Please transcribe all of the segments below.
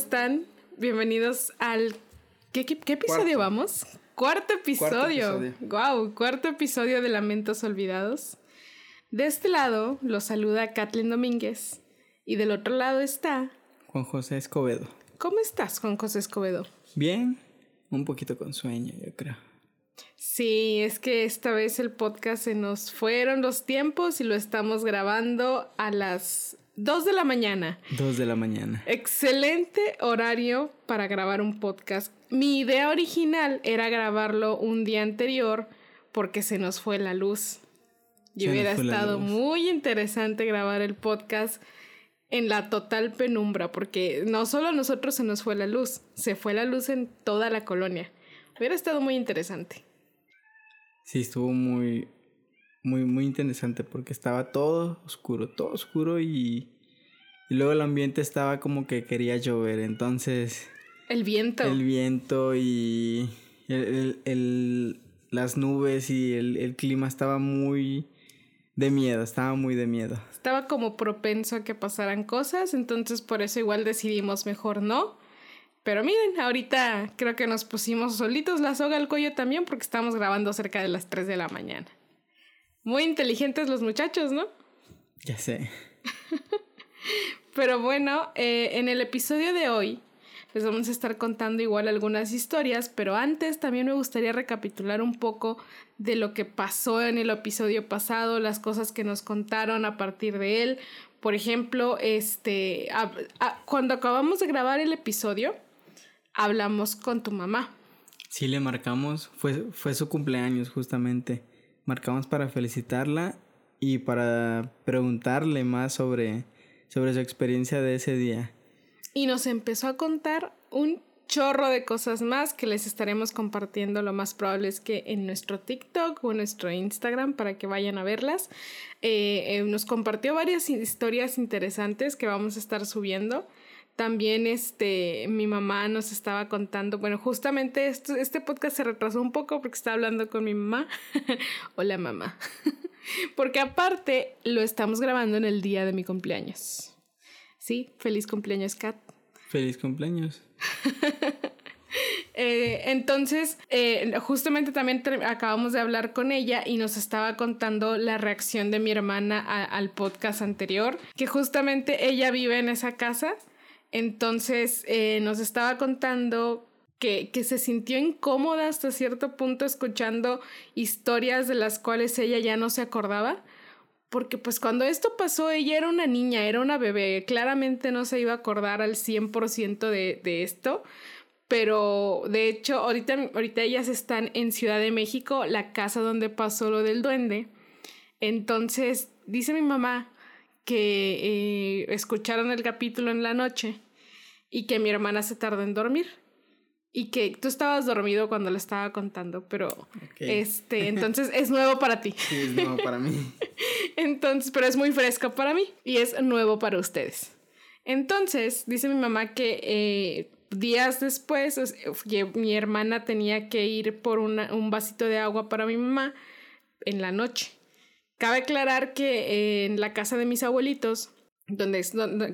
están? Bienvenidos al... ¿Qué, qué, episodio vamos? Cuarto episodio. Wow, cuarto episodio de Lamentos Olvidados. De este lado los saluda Kathleen Domínguez y del otro lado está... Juan José Escobedo. ¿Cómo estás, Juan José Escobedo? Bien, un poquito con sueño, yo creo. Sí, es que esta vez el podcast se nos fueron los tiempos y lo estamos grabando a las 2 de la mañana. 2 de la mañana. Excelente horario para grabar un podcast. Mi idea original era grabarlo un día anterior porque se nos fue la luz. Y hubiera estado muy interesante grabar el podcast en la total penumbra, porque no solo a nosotros se nos fue la luz, se fue la luz en toda la colonia. Hubiera estado muy interesante. Sí, estuvo muy, muy, muy interesante porque estaba todo oscuro, todo oscuro y, y luego el ambiente estaba como que quería llover, entonces... El viento. El viento y el, el, las nubes y el, el clima estaba muy de miedo, estaba muy de miedo. Estaba como propenso a que pasaran cosas, entonces por eso igual decidimos mejor no. Pero miren, ahorita creo que nos pusimos solitos la soga al cuello también porque estamos grabando cerca de las 3 de la mañana. Muy inteligentes los muchachos, ¿no? Ya sé. Pero bueno, eh, en el episodio de hoy les vamos a estar contando igual algunas historias, pero antes también me gustaría recapitular un poco de lo que pasó en el episodio pasado, las cosas que nos contaron a partir de él. Por ejemplo, este, cuando acabamos de grabar el episodio, hablamos con tu mamá. Sí, le marcamos, fue, fue su cumpleaños justamente. Marcamos para felicitarla y para preguntarle más sobre, sobre su experiencia de ese día. Y nos empezó a contar un chorro de cosas más que les estaremos compartiendo. Lo más probable es que en nuestro TikTok o en nuestro Instagram para que vayan a verlas. Eh, eh, nos compartió varias historias interesantes que vamos a estar subiendo. También este, mi mamá nos estaba contando, bueno, justamente este podcast se retrasó un poco porque estaba hablando con mi mamá. Hola mamá. porque aparte lo estamos grabando en el día de mi cumpleaños. Sí, feliz cumpleaños, Kat. Feliz cumpleaños. Eh, entonces, eh, justamente también acabamos de hablar con ella y nos estaba contando la reacción de mi hermana al podcast anterior, que justamente ella vive en esa casa entonces eh, nos estaba contando que, que, se sintió incómoda hasta cierto punto escuchando historias de las cuales ella ya no se acordaba. Porque pues cuando esto pasó ella era una niña, era una bebé, claramente no se iba a acordar al 100% de, de esto. Pero de hecho ahorita, ahorita ellas están en Ciudad de México, la casa donde pasó lo del duende. Entonces dice mi mamá que eh, escucharon el capítulo en la noche y que mi hermana se tardó en dormir y que tú estabas dormido cuando le estaba contando, pero este, entonces es nuevo para ti. Sí, es nuevo para mí. entonces, pero es muy fresco para mí y es nuevo para ustedes. Entonces, dice mi mamá que eh, días después mi hermana tenía que ir por un vasito de agua para mi mamá en la noche. Cabe aclarar que en la casa de mis abuelitos, donde,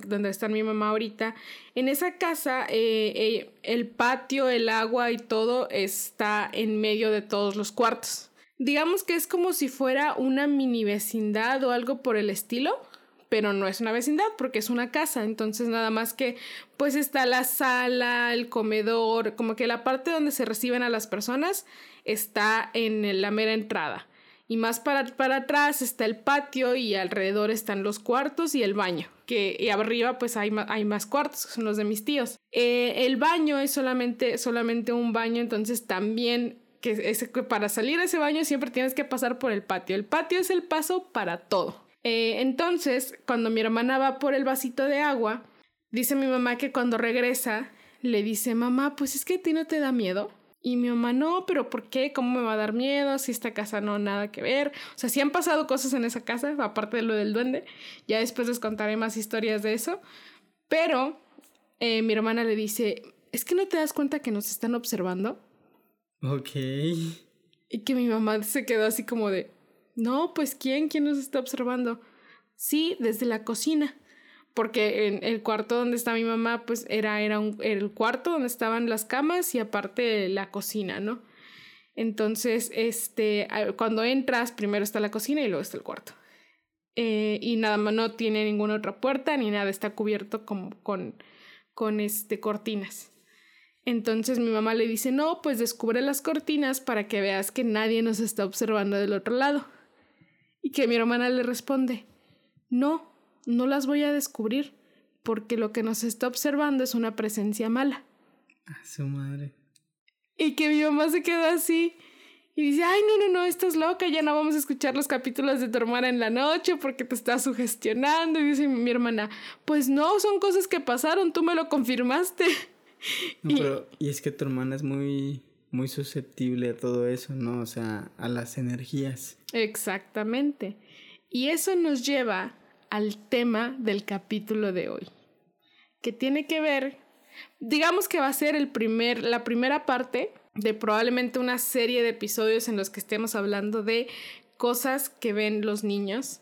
donde, está mi mamá ahorita, en esa casa eh, eh, el patio, el agua y todo está en medio de todos los cuartos. Digamos que es como si fuera una mini vecindad o algo por el estilo, pero no es una vecindad porque es una casa, entonces nada más que pues está la sala, el comedor, como que la parte donde se reciben a las personas está en la mera entrada y más para, para atrás está el patio y alrededor están los cuartos y el baño, que y arriba pues hay, hay más cuartos, que son los de mis tíos. Eh, el baño es solamente, solamente un baño, entonces también que, es, para salir a ese baño siempre tienes que pasar por el patio. El patio es el paso para todo. Eh, entonces, cuando mi hermana va por el vasito de agua, dice mi mamá que cuando regresa, le dice, mamá, pues es que a ti no te da miedo. Y mi mamá, no, pero ¿por qué? ¿Cómo me va a dar miedo? Si esta casa no, nada que ver. O sea, sí han pasado cosas en esa casa, aparte de lo del duende. Ya después les contaré más historias de eso. Pero eh, mi hermana le dice, ¿es que no te das cuenta que nos están observando? Ok. Y que mi mamá se quedó así como de, no, pues ¿quién? ¿Quién nos está observando? Sí, desde la cocina porque en el cuarto donde está mi mamá, pues era, era, un, el cuarto donde estaban las camas y aparte la cocina, ¿no? Entonces, este, cuando entras, primero está la cocina y luego está el cuarto. Eh, y nada más no tiene ninguna otra puerta ni nada, está cubierto como con, con este, cortinas. Entonces mi mamá le dice, no, pues descubre las cortinas para que veas que nadie nos está observando del otro lado. Y que mi hermana le responde, no, no las voy a descubrir, porque lo que nos está observando es una presencia mala. A su madre. Y que mi mamá se quedó así y dice, ay, no, no, no, estás loca, ya no vamos a escuchar los capítulos de tu hermana en la noche porque te estás sugestionando. Y dice mi hermana, pues no, son cosas que pasaron, tú me lo confirmaste. No, y, pero, y es que tu hermana es muy, muy susceptible a todo eso, ¿no? O sea, a las energías. Exactamente. Y eso nos lleva al tema del capítulo de hoy, que tiene que ver, digamos que va a ser el primer, la primera parte de probablemente una serie de episodios en los que estemos hablando de cosas que ven los niños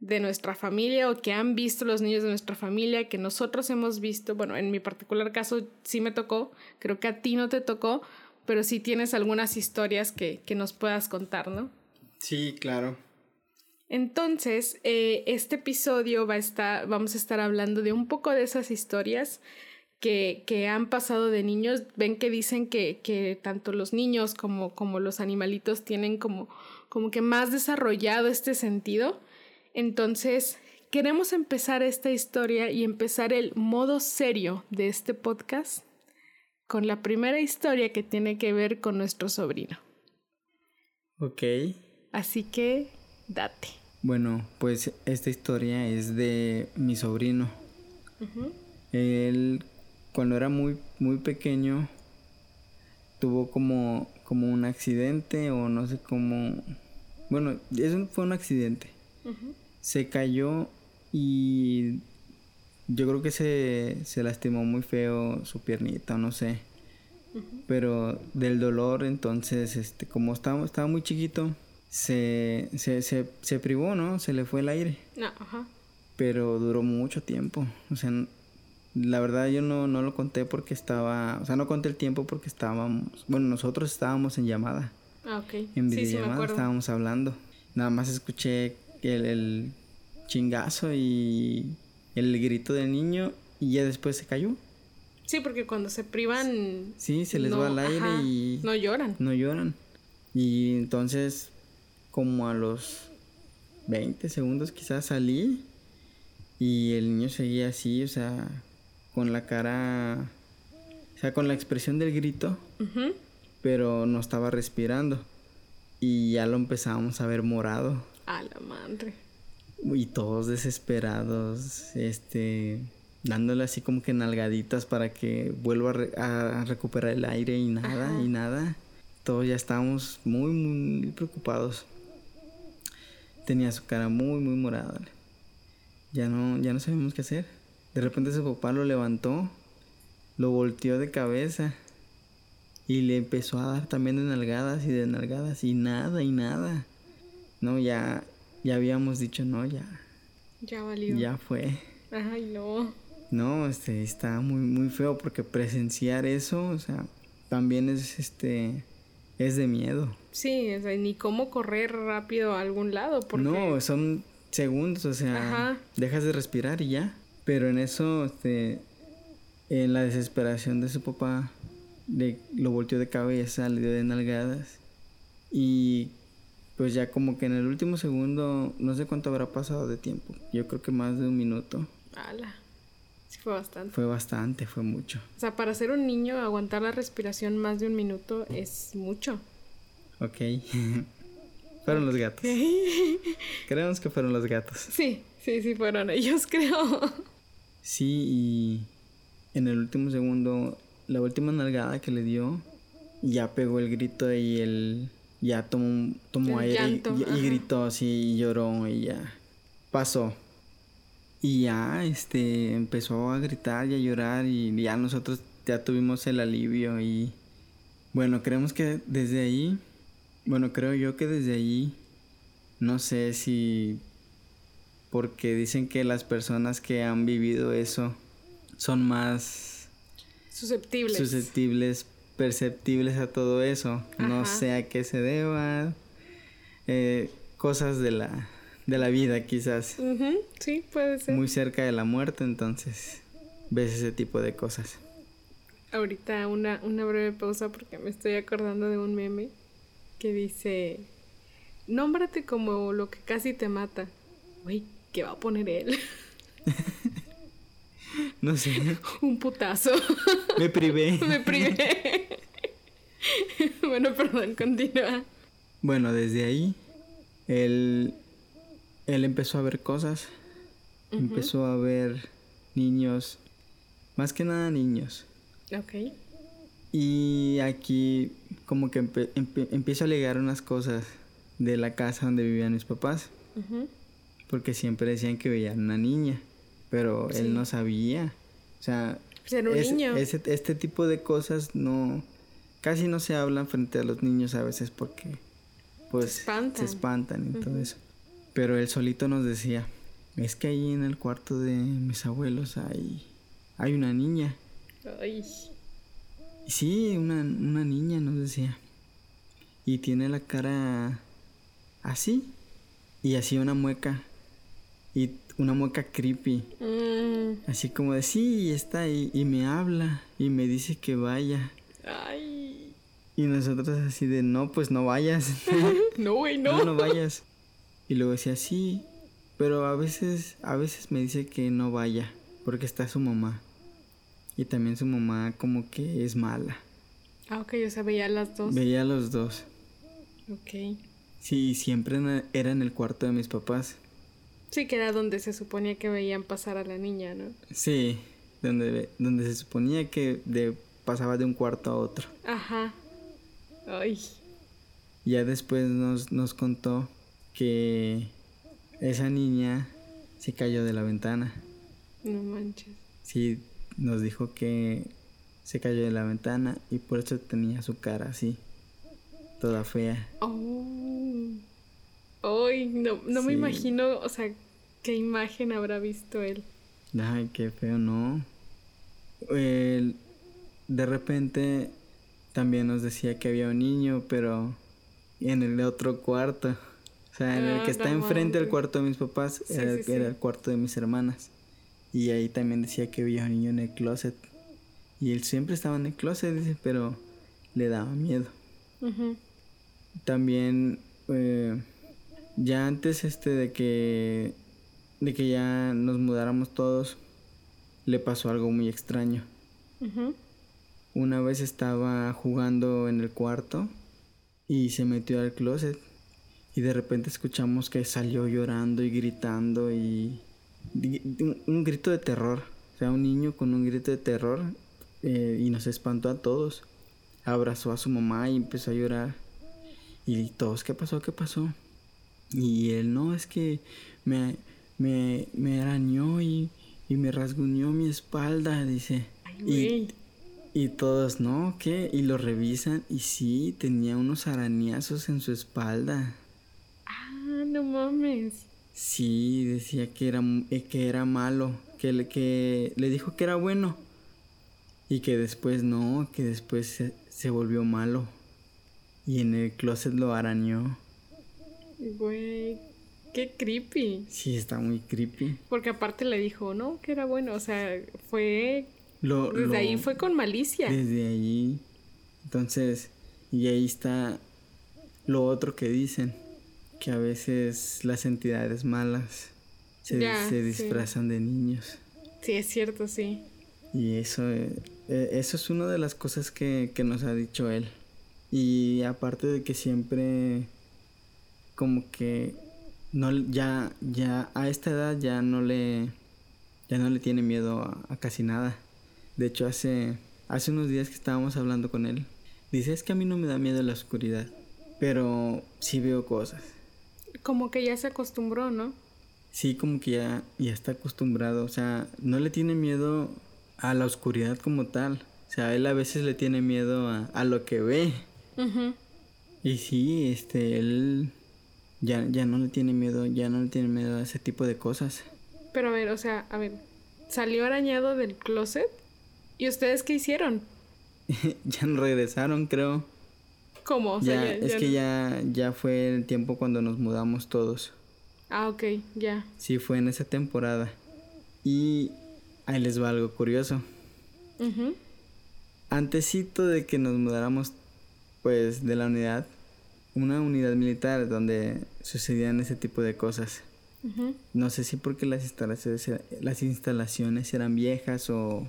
de nuestra familia o que han visto los niños de nuestra familia, que nosotros hemos visto, bueno, en mi particular caso sí me tocó, creo que a ti no te tocó, pero sí tienes algunas historias que, que nos puedas contar, ¿no? Sí, claro. Entonces, eh, este episodio va a estar, vamos a estar hablando de un poco de esas historias que, que han pasado de niños. Ven que dicen que, que tanto los niños como, como los animalitos tienen como, como que más desarrollado este sentido. Entonces, queremos empezar esta historia y empezar el modo serio de este podcast con la primera historia que tiene que ver con nuestro sobrino. Ok. Así que, date. Bueno, pues esta historia es de mi sobrino. Él, cuando era muy, muy pequeño, tuvo como, como un accidente o no sé cómo... Bueno, eso fue un accidente. Se cayó y yo creo que se, se lastimó muy feo su piernita, no sé. Pero del dolor, entonces, este, como estaba, estaba muy chiquito, se, se, se, se privó, ¿no? Se le fue el aire. No, ajá. Pero duró mucho tiempo. O sea, la verdad yo no, no lo conté porque estaba, o sea, no conté el tiempo porque estábamos, bueno, nosotros estábamos en llamada. Ah, ok. En videollamada estábamos hablando. Nada más escuché el, chingazo y el grito del niño y ya después se cayó. Sí, porque cuando se privan... Sí, se les va al aire y... No lloran. No lloran. Y entonces, como a los 20 segundos quizás salí y el niño seguía así, o sea, con la cara... O sea, con la expresión del grito, pero no estaba respirando. Y ya lo empezábamos a ver morado. A la madre. Y todos desesperados, este, dándole así como que nalgaditas para que vuelva a, recuperar el aire y nada, y nada. Todos ya estábamos muy, muy preocupados. Tenía su cara muy, muy morada. Ya no, ya no sabíamos qué hacer. De repente su papá lo levantó, lo volteó de cabeza y le empezó a dar también de nalgadas y de nalgadas y nada y nada. No, ya, ya habíamos dicho, no, ya. Ya valió. Ya fue. Ay, no. No, este, está muy, muy feo porque presenciar eso, o sea, también es, este, es de miedo. Sí, o sea, ni cómo correr rápido a algún lado, porque... No, son segundos, o sea, dejas de respirar y ya. Pero en eso, este, en la desesperación de su papá, lo volteó de cabeza, le dio de nalgadas. Y pues ya como que en el último segundo, no sé cuánto habrá pasado de tiempo. Yo creo que más de un minuto. ¡Hala! Sí, fue bastante. Fue bastante, fue mucho. O sea, para ser un niño, aguantar la respiración más de un minuto es mucho. Ok. fueron los gatos. Creemos que fueron los gatos. Sí, sí, sí, fueron ellos, creo. Sí, y en el último segundo, la última nalgada que le dio, ya pegó el grito y el ya tomó, tomó aire y, gritó así y lloró y ya pasó. Y ya este empezó a gritar y a llorar y ya nosotros ya tuvimos el alivio y bueno, creemos que desde ahí, bueno, creo yo que desde ahí no sé si porque dicen que las personas que han vivido eso son más susceptibles, susceptibles perceptibles a todo eso. No sé a qué se deba. Eh, cosas de la, de la vida quizás. Sí, puede ser. Muy cerca de la muerte, entonces ves ese tipo de cosas. Ahorita una, una breve pausa porque me estoy acordando de un meme que dice, nómbrate como lo que casi te mata. Uy, ¿qué va a poner él? no sé. un putazo. Me privé. me privé. bueno, perdón, continúa. Bueno, desde ahí, él, él empezó a ver cosas. Empezó a ver niños, más que nada niños. Ok. Y aquí como que empiezo a ligar unas cosas de la casa donde vivían mis papás. Porque siempre decían que veían una niña, pero él no sabía. O sea, pues niño. este tipo de cosas no casi no se hablan frente a los niños a veces porque pues se espantan, y todo eso. Pero él solito nos decía, es que ahí en el cuarto de mis abuelos hay, hay una niña. Ay. Sí, una, una niña nos decía. Y tiene la cara así. Y así una mueca. Y una mueca creepy. Mm. Así como de sí, está ahí. Y me habla. Y me dice que vaya. Ay. Y nosotros así de, no, pues no vayas. no, güey, no. No, no vayas. Y luego decía, sí, pero a veces, a veces me dice que no vaya, porque está su mamá. Y también su mamá como que es mala. Ah, ok, o sea, veía a las dos. Veía a los dos. Ok. Sí, siempre era en el cuarto de mis papás. Sí, que era donde se suponía que veían pasar a la niña, ¿no? Sí, donde, donde se suponía que de pasaba de un cuarto a otro. Ajá. Ay. Ya después nos, nos contó que esa niña se cayó de la ventana. No manches. Sí, nos dijo que se cayó de la ventana y por eso tenía su cara así, toda fea. Oh. Ay, no, no me imagino, o sea, qué imagen habrá visto él. Ay, qué feo, no. De repente también nos decía que había un niño, pero en el otro cuarto. O sea, en el que ah, está enfrente del cuarto de mis papás, era, el cuarto de mis hermanas. Y ahí también decía que había un niño en el closet. Y él siempre estaba en el closet, dice, pero le daba miedo. También, eh, ya antes este de que, de que ya nos mudáramos todos, le pasó algo muy extraño. Una vez estaba jugando en el cuarto y se metió al closet y de repente escuchamos que salió llorando y gritando y un, grito de terror, o sea, un niño con un grito de terror eh, y nos espantó a todos. Abrazó a su mamá y empezó a llorar. Y todos, ¿qué pasó? ¿Qué pasó? Y él, no, es que me, me, me arañó y, y me rasguñó mi espalda, dice. y, y todos, ¿no? ¿Qué? Y lo revisan y sí, tenía unos arañazos en su espalda. No mames. Sí, decía que era, eh, que era malo, que le, que le dijo que era bueno. Y que después no, que después se, se volvió malo. Y en el closet lo arañó. Güey, qué creepy. Sí, está muy creepy. Porque aparte le dijo, no, que era bueno. O sea, fue desde ahí fue con malicia. Desde ahí. Entonces, y ahí está lo otro que dicen, que a veces las entidades malas se, disfrazan de niños. Sí, es cierto, sí. Y eso, eh, eh, eso es una de las cosas que, que nos ha dicho él. Y aparte de que siempre como que no ya ya a esta edad ya no le ya no le tiene miedo a casi nada. De hecho, hace, hace unos días que estábamos hablando con él, dice, es que a mí no me da miedo la oscuridad, pero sí veo cosas. Como que ya se acostumbró, ¿no? Sí, como que ya, ya está acostumbrado, o sea, no le tiene miedo a la oscuridad como tal. O sea, él a veces le tiene miedo a, lo que ve. Y sí, este, él Ya, ya no le tiene miedo, ya no le tiene miedo a ese tipo de cosas. Pero a ver, o sea, a ver, salió arañado del closet. ¿Y ustedes qué hicieron? ya no regresaron, creo. ¿Cómo? O sea, ya, es que ya, ya fue el tiempo cuando nos mudamos todos. Ah, ok, ya. Sí, fue en esa temporada. Y ahí les va algo curioso. Antesito de que nos mudáramos, pues, de la unidad, una unidad militar donde sucedían ese tipo de cosas. No sé si porque las instalaciones, las instalaciones eran viejas o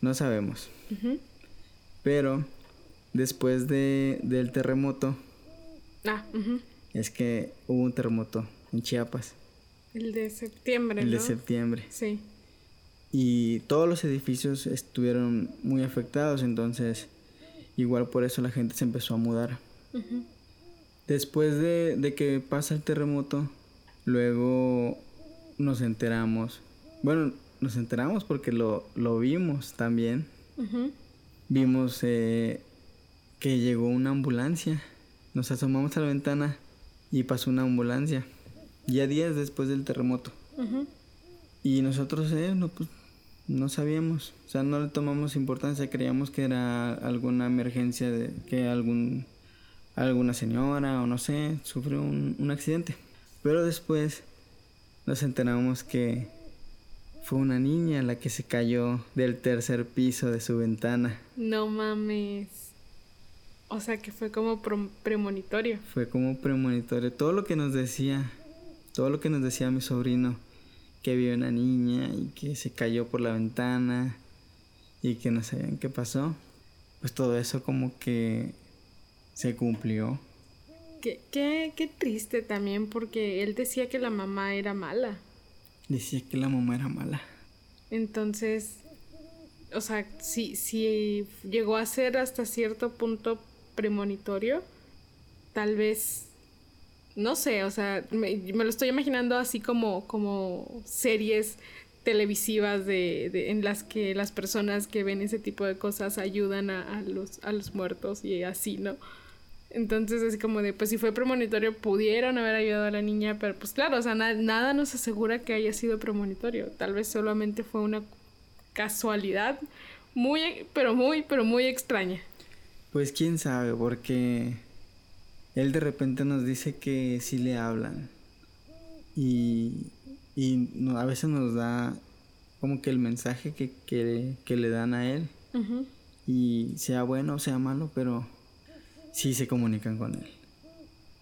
no sabemos. Pero después de, del terremoto, ah, es que hubo un terremoto en Chiapas. El de septiembre. El de septiembre. Sí. Y todos los edificios estuvieron muy afectados, entonces igual por eso la gente se empezó a mudar. Después de, de, que pasa el terremoto, luego nos enteramos. Bueno, nos enteramos porque lo, lo vimos también. Vimos eh, que llegó una ambulancia. Nos asomamos a la ventana y pasó una ambulancia. Ya días después del terremoto. Y nosotros, eh, no, pues, no sabíamos. O sea, no le tomamos importancia. Creíamos que era alguna emergencia de que algún alguna señora o no sé sufrió un, un accidente. Pero después nos enteramos que fue una niña la que se cayó del tercer piso de su ventana. No mames. O sea que fue como premonitorio. Fue como premonitorio. Todo lo que nos decía todo lo que nos decía mi sobrino, que vio una niña y que se cayó por la ventana y que no sabían qué pasó, pues todo eso como que se cumplió. Qué, qué, qué triste también porque él decía que la mamá era mala. Decía que la mamá era mala. Entonces, o sea, si, si llegó a ser hasta cierto punto premonitorio, tal vez no sé, o sea, me, lo estoy imaginando así como, como series televisivas de, en las que las personas que ven ese tipo de cosas ayudan a, los, a los muertos y así, ¿no? Entonces, así como de, pues si fue premonitorio, pudieron haber ayudado a la niña, pero pues claro, o sea, nada nos asegura que haya sido premonitorio. Tal vez solamente fue una casualidad muy, pero muy, pero muy extraña. Pues quién sabe, porque él de repente nos dice que sí le hablan. Y, y a veces nos da como que el mensaje que, que, le dan a él. Y sea bueno o sea malo, pero sí se comunican con él.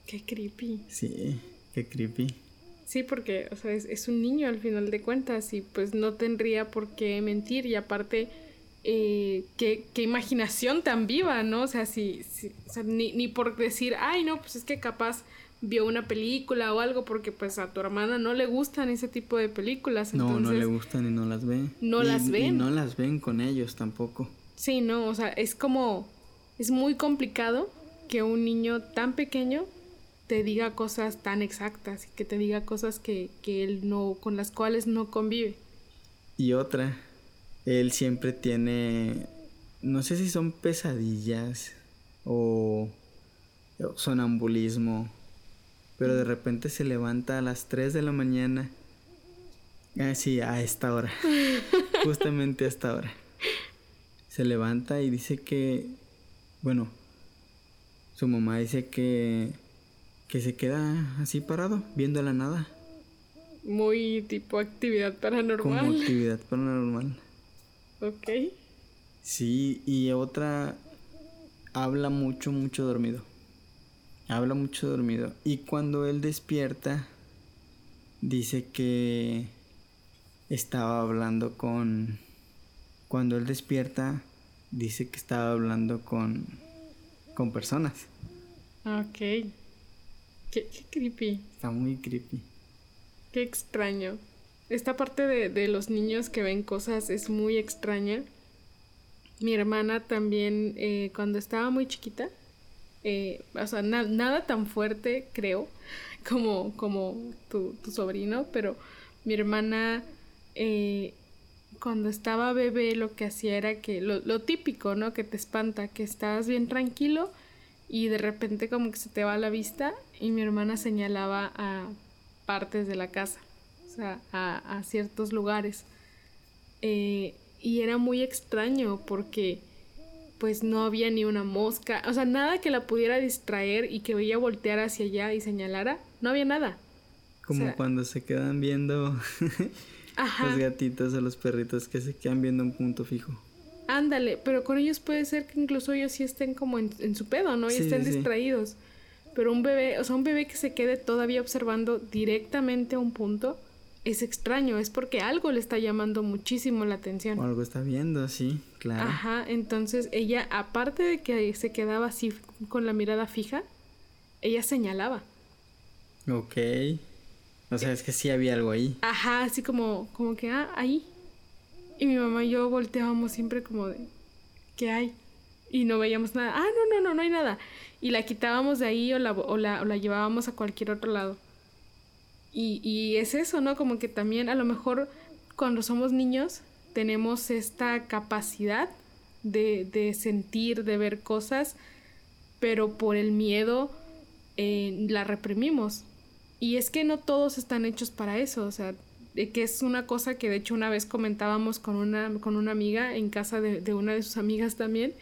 Qué creepy. Sí, qué creepy. Sí, porque, o sea, es, es, un niño al final de cuentas y pues no tendría por qué mentir y aparte eh, qué, imaginación tan viva, ¿no? O sea, si, ni, por decir, ay, no, pues es que capaz vio una película o algo porque pues a tu hermana no le gustan ese tipo de películas. No, no le gustan y no las ve. No las ven. Y no las ven con ellos tampoco. Sí, no, o sea, es como, es muy complicado que un niño tan pequeño te diga cosas tan exactas y que te diga cosas que, que él no, con las cuales no convive. Y otra, él siempre tiene, no sé si son pesadillas o sonambulismo, pero de repente se levanta a las 3 de la mañana. Ah, sí, a esta hora. Justamente a esta hora. Se levanta y dice que, bueno, su mamá dice que, que se queda así parado, viendo la nada. Muy tipo actividad paranormal. Como actividad paranormal. Ok. Sí, y otra habla mucho, mucho dormido. Habla mucho dormido. Y cuando él despierta, dice que estaba hablando con... Cuando él despierta, dice que estaba hablando con... con personas. Ok. Qué, qué creepy. Está muy creepy. Qué extraño esta parte de, los niños que ven cosas es muy extraña. Mi hermana también, eh, cuando estaba muy chiquita, eh, o sea, nada tan fuerte, creo, como, como tu, sobrino, pero mi hermana, eh, cuando estaba bebé, lo que hacía era que, lo, lo, típico, ¿no? Que te espanta, que estás bien tranquilo y de repente como que se te va la vista y mi hermana señalaba a partes de la casa, o sea, a, ciertos lugares. Eh, y era muy extraño porque pues no había ni una mosca, o sea, nada que la pudiera distraer y que veía voltear hacia allá y señalara, no había nada. Como cuando se quedan viendo los gatitos o los perritos que se quedan viendo un punto fijo. Ándale, pero con ellos puede ser que incluso ellos sí estén como en, su pedo, ¿no? Y estén distraídos. Pero un bebé, o sea, un bebé que se quede todavía observando directamente a un punto, es extraño, es porque algo le está llamando muchísimo la atención. O algo está viendo, sí, claro. Ajá, entonces ella, aparte de que se quedaba así con la mirada fija, ella señalaba. Ok. O sea, es que sí había algo ahí. Ajá, así como, como que, ah, ahí. Y mi mamá y yo volteábamos siempre como de, ¿qué hay? Y no veíamos nada. Ah, no, no, no, no hay nada. Y la quitábamos de ahí o la, o la, o la llevábamos a cualquier otro lado. Y, y es eso, ¿no? Como que también a lo mejor cuando somos niños tenemos esta capacidad de, de sentir, de ver cosas, pero por el miedo eh, la reprimimos. Y es que no todos están hechos para eso, o sea, que es una cosa que de hecho una vez comentábamos con una, con una amiga en casa de, una de sus amigas también,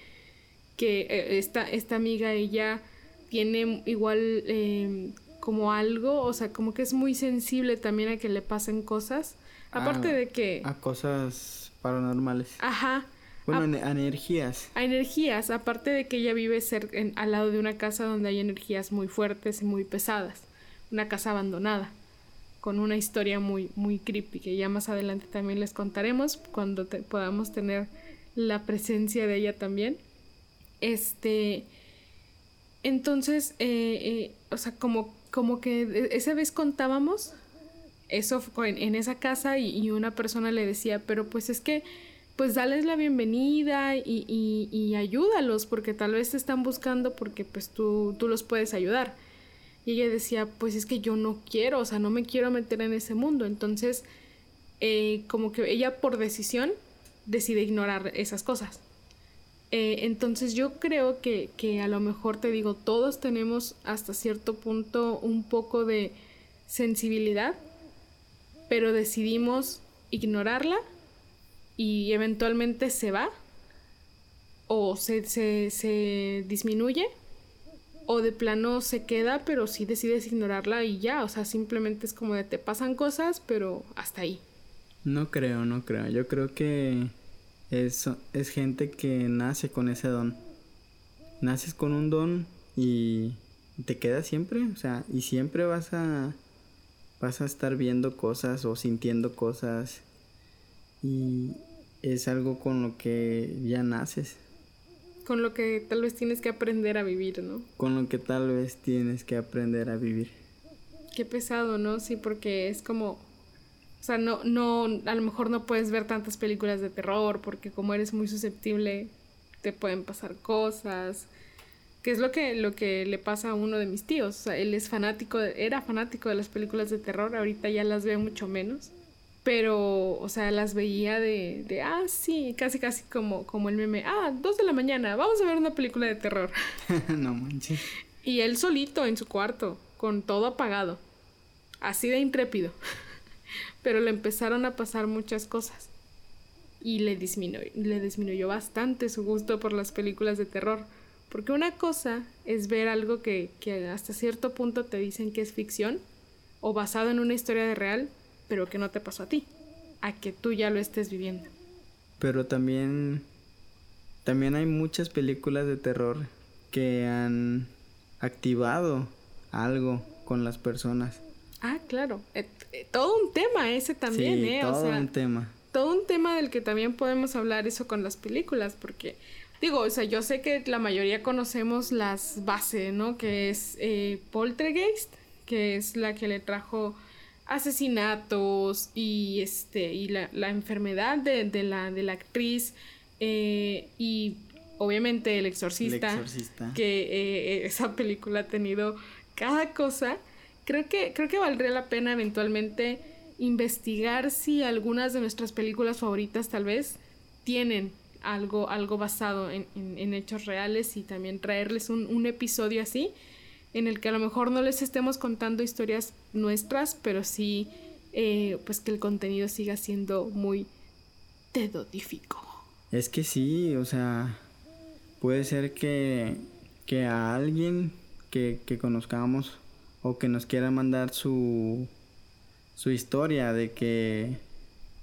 que eh, esta, esta amiga, ella tiene igual em, como algo, o sea, como que es muy sensible también a que le pasen cosas, aparte de que... A cosas paranormales. Ajá. Bueno, a, energías. A energías, aparte de que ella vive ser al lado de una casa donde hay energías muy fuertes y muy pesadas una casa abandonada con una historia muy muy creepy que ya más adelante también les contaremos cuando podamos tener la presencia de ella también este entonces eh, eh, o sea como como que esa vez contábamos eso en, esa casa y, una persona le decía pero pues es que pues dales la bienvenida y, y, y ayúdalos porque tal vez te están buscando porque pues tú, tú los puedes ayudar y ella decía, pues es que yo no quiero, o sea, no me quiero meter en ese mundo. Entonces, eh, como que ella por decisión decide ignorar esas cosas. Eh, entonces yo creo que, que a lo mejor te digo, todos tenemos hasta cierto punto un poco de sensibilidad, pero decidimos ignorarla y eventualmente se va o se, se, se disminuye o de plano se queda, pero sí decides ignorarla y ya, o sea, simplemente es como de te pasan cosas, pero hasta ahí. No creo, no creo. Yo creo que es, es gente que nace con ese don. Naces con un don y te queda siempre, o sea, y siempre vas a vas a estar viendo cosas o sintiendo cosas y es algo con lo que ya naces con lo que tal vez tienes que aprender a vivir, ¿no? Con lo que tal vez tienes que aprender a vivir. Qué pesado, ¿no? Sí, porque es como, o sea, no, no, a lo mejor no puedes ver tantas películas de terror porque como eres muy susceptible te pueden pasar cosas. Que es lo que, lo que le pasa a uno de mis tíos. O sea, él es fanático, era fanático de las películas de terror, ahorita ya las ve mucho menos pero, o sea, las veía de, de, ah, sí, casi, casi como, como el meme, ah, dos de la mañana, vamos a ver una película de terror. no manches. Y él solito en su cuarto, con todo apagado, así de intrépido. Pero le empezaron a pasar muchas cosas. Y le disminuyó, bastante su gusto por las películas de terror. Porque una cosa es ver algo que, que hasta cierto punto te dicen que es ficción o basado en una historia de real pero que no te pasó a ti, a que tú ya lo estés viviendo. Pero también, también hay muchas películas de terror que han activado algo con las personas. Ah, claro. Eh, eh, todo un tema ese también, ¿eh? Todo un tema. Todo un tema del que también podemos hablar eso con las películas, porque digo, o sea, yo sé que la mayoría conocemos las bases, ¿no? Que es eh, Poltergeist, que es la que le trajo asesinatos y este y la, enfermedad de, la, de la actriz eh, y obviamente el exorcista, que eh, esa película ha tenido cada cosa creo que creo que valdría la pena eventualmente investigar si algunas de nuestras películas favoritas tal vez tienen algo, algo basado en, en, hechos reales y también traerles un, un, episodio así, en el que a lo mejor no les estemos contando historias nuestras, pero sí eh, pues que el contenido siga siendo muy terrorífico. Es que sí, o sea, puede ser que, que a alguien que, que conozcamos o que nos quiera mandar su, su historia de que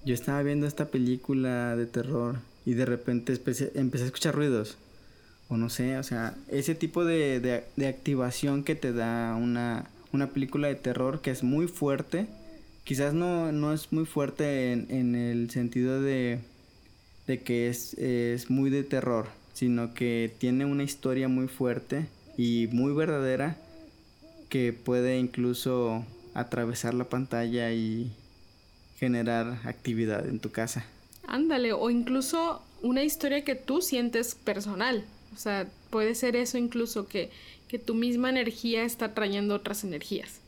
yo estaba viendo esta película de terror y de repente empecé, a escuchar ruidos. O no sé, o sea, ese tipo de, de, activación que te da una, una, película de terror que es muy fuerte. Quizás no, no es muy fuerte en, en el sentido de, de que es, es muy de terror, sino que tiene una historia muy fuerte y muy verdadera que puede incluso atravesar la pantalla y generar actividad en tu casa. Ándale, o incluso una historia que tú sientes personal. O sea, puede ser eso incluso que, que tu misma energía está trayendo otras energías.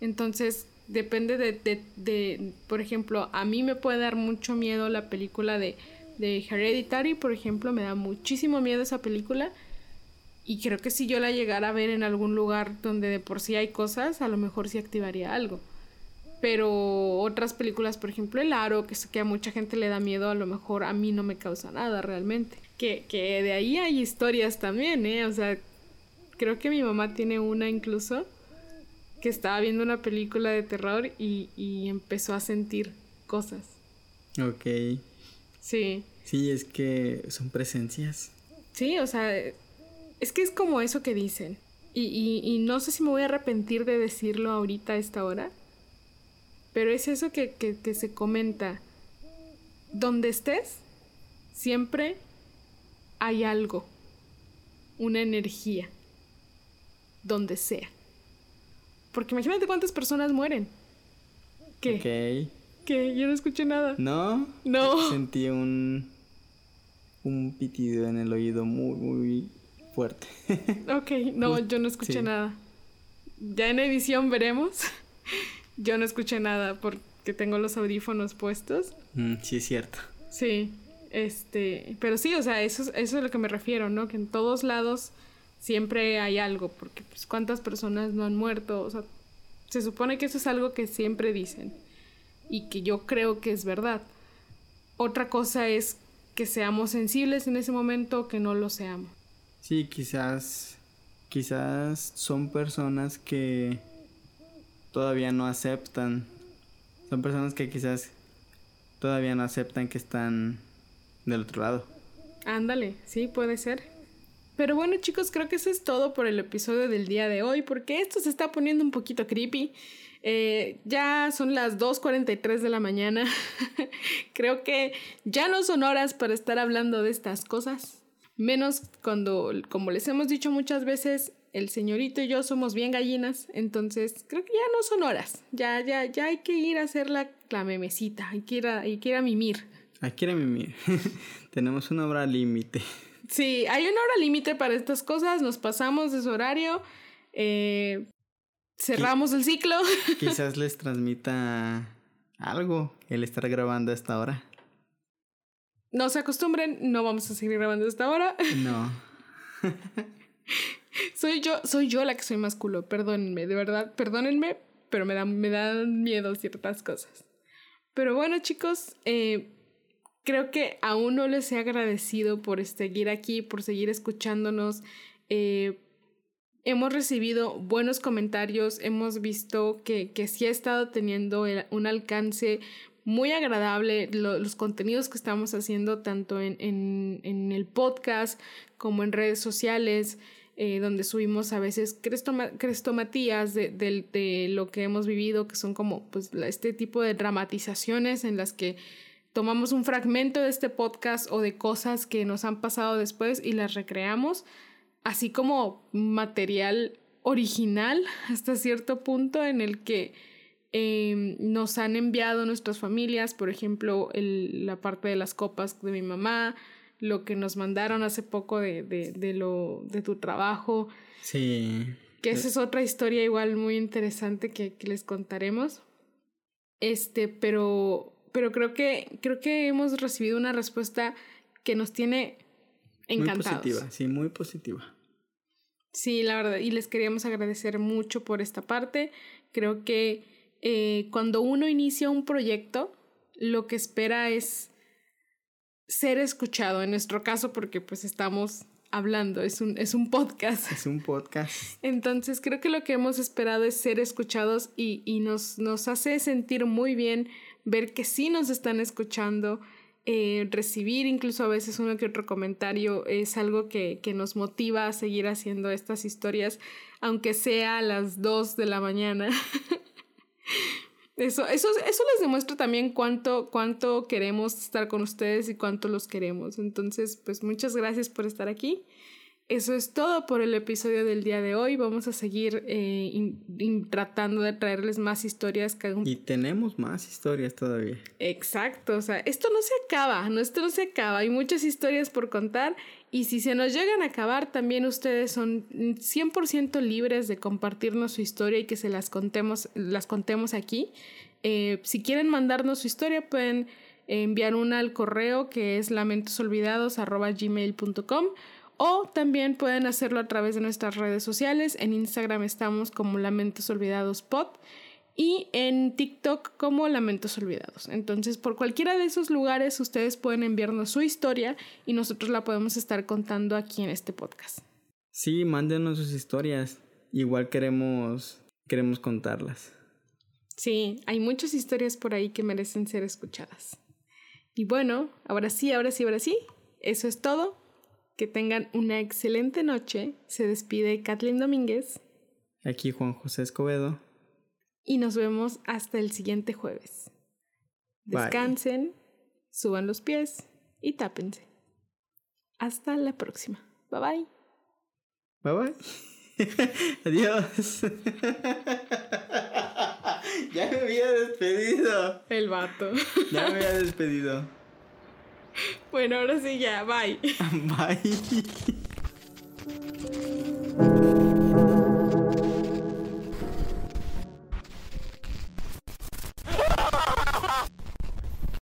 Entonces, depende de, de, de, por ejemplo, a mí me puede dar mucho miedo la película de, de Hereditary, por ejemplo, me da muchísimo miedo esa película. Y creo que si yo la llegara a ver en algún lugar donde de por sí hay cosas, a lo mejor sí activaría algo. Pero otras películas, por ejemplo, El Aro, que, que a mucha gente le da miedo, a lo mejor a mí no me causa nada realmente. Que, que de ahí hay historias también, ¿eh? O sea, creo que mi mamá tiene una incluso que estaba viendo una película de terror y, y empezó a sentir cosas. Ok. Sí. Sí, es que son presencias. Sí, o sea, es que es como eso que dicen. Y, y, y no sé si me voy a arrepentir de decirlo ahorita a esta hora pero es eso que, que, se comenta. Donde estés, siempre hay algo, una energía, donde sea. Porque imagínate cuántas personas mueren. ¿Qué? Ok. ¿Qué? Yo no escuché nada. ¿No? No. Sentí un. un pitido en el oído muy, muy fuerte. ok, no, yo no escuché nada. Ya en edición veremos. Yo no escuché nada porque tengo los audífonos puestos. Mm, sí, es cierto. Sí, este, pero sí, o sea, eso, eso es a lo que me refiero, ¿no? Que en todos lados siempre hay algo, porque pues cuántas personas no han muerto, o sea, se supone que eso es algo que siempre dicen y que yo creo que es verdad. Otra cosa es que seamos sensibles en ese momento o que no lo seamos. Sí, quizás, quizás son personas que todavía no aceptan. Son personas que quizás todavía no aceptan que están del otro lado. Ándale, sí, puede ser. Pero bueno chicos, creo que eso es todo por el episodio del día de hoy, porque esto se está poniendo un poquito creepy. Eh, ya son las 2.43 de la mañana. creo que ya no son horas para estar hablando de estas cosas. Menos cuando, como les hemos dicho muchas veces, el señorito y yo somos bien gallinas, entonces creo que ya no son horas. Ya, ya, ya hay que ir a hacer la, la memecita, hay que ir a, hay que ir a mimir. Hay que ir a mimir. Tenemos una hora límite. Sí, hay una hora límite para estas cosas, nos pasamos de su horario, eh, cerramos el ciclo. Quizás les transmita algo el estar grabando a esta hora. No se acostumbren, no vamos a seguir grabando a esta hora. No. soy yo, soy yo la que soy más culo, perdónenme, de verdad, perdónenme, pero me dan, me dan miedo ciertas cosas. Pero bueno, chicos, eh, creo que aún no les he agradecido por seguir aquí, por seguir escuchándonos. Eh, hemos recibido buenos comentarios, hemos visto que, que sí ha estado teniendo un alcance muy agradable los contenidos que estamos haciendo tanto en, en, en el podcast como en redes sociales. Eh, donde subimos a veces crestomatías de, de, de, lo que hemos vivido, que son como pues, este tipo de dramatizaciones en las que tomamos un fragmento de este podcast o de cosas que nos han pasado después y las recreamos, así como material original hasta cierto punto en el que eh, nos han enviado nuestras familias, por ejemplo, el, la parte de las copas de mi mamá, lo que nos mandaron hace poco de, de, de lo de tu trabajo. Sí. Que esa es otra historia igual muy interesante que, que les contaremos. Este, pero, pero creo que, creo que hemos recibido una respuesta que nos tiene encantados. Muy positiva, sí, muy positiva. Sí, la verdad, y les queríamos agradecer mucho por esta parte. Creo que eh, cuando uno inicia un proyecto, lo que espera es ser escuchado, en nuestro caso, porque pues estamos hablando, es un, es un podcast. Es un podcast. Entonces creo que lo que hemos esperado es ser escuchados y, y nos, nos hace sentir muy bien ver que sí nos están escuchando, eh, recibir incluso a veces uno que otro comentario es algo que, que, nos motiva a seguir haciendo estas historias, aunque sea a las 2 de la mañana. eso, eso, eso les demuestra también cuánto, cuánto queremos estar con ustedes y cuánto los queremos. Entonces, pues muchas gracias por estar aquí. Eso es todo por el episodio del día de hoy. Vamos a seguir eh, tratando de traerles más historias. Y tenemos más historias todavía. Exacto, o sea, esto no se acaba, no, esto no se acaba. Hay muchas historias por contar y si se nos llegan a acabar, también ustedes son 100% libres de compartirnos su historia y que se las contemos, las contemos aquí. Eh, si quieren mandarnos su historia, pueden enviar una al correo que es lamentosolvidados.gmail.com o también pueden hacerlo a través de nuestras redes sociales. En Instagram estamos como Lamentos Olvidados Pod y en TikTok como Lamentos Olvidados. Entonces, por cualquiera de esos lugares ustedes pueden enviarnos su historia y nosotros la podemos estar contando aquí en este podcast. Sí, mándenos sus historias. Igual queremos queremos contarlas. Sí, hay muchas historias por ahí que merecen ser escuchadas. Y bueno, ahora sí, ahora sí, ahora sí. Eso es todo. Que tengan una excelente noche. Se despide Kathleen Domínguez. Aquí Juan José Escobedo. Y nos vemos hasta el siguiente jueves. Descansen, suban los pies y tápense. Hasta la próxima. Bye bye. Bye bye. Adiós. ya me había despedido. El vato. ya me había despedido. Bueno, ahora sí ya, bye. bye.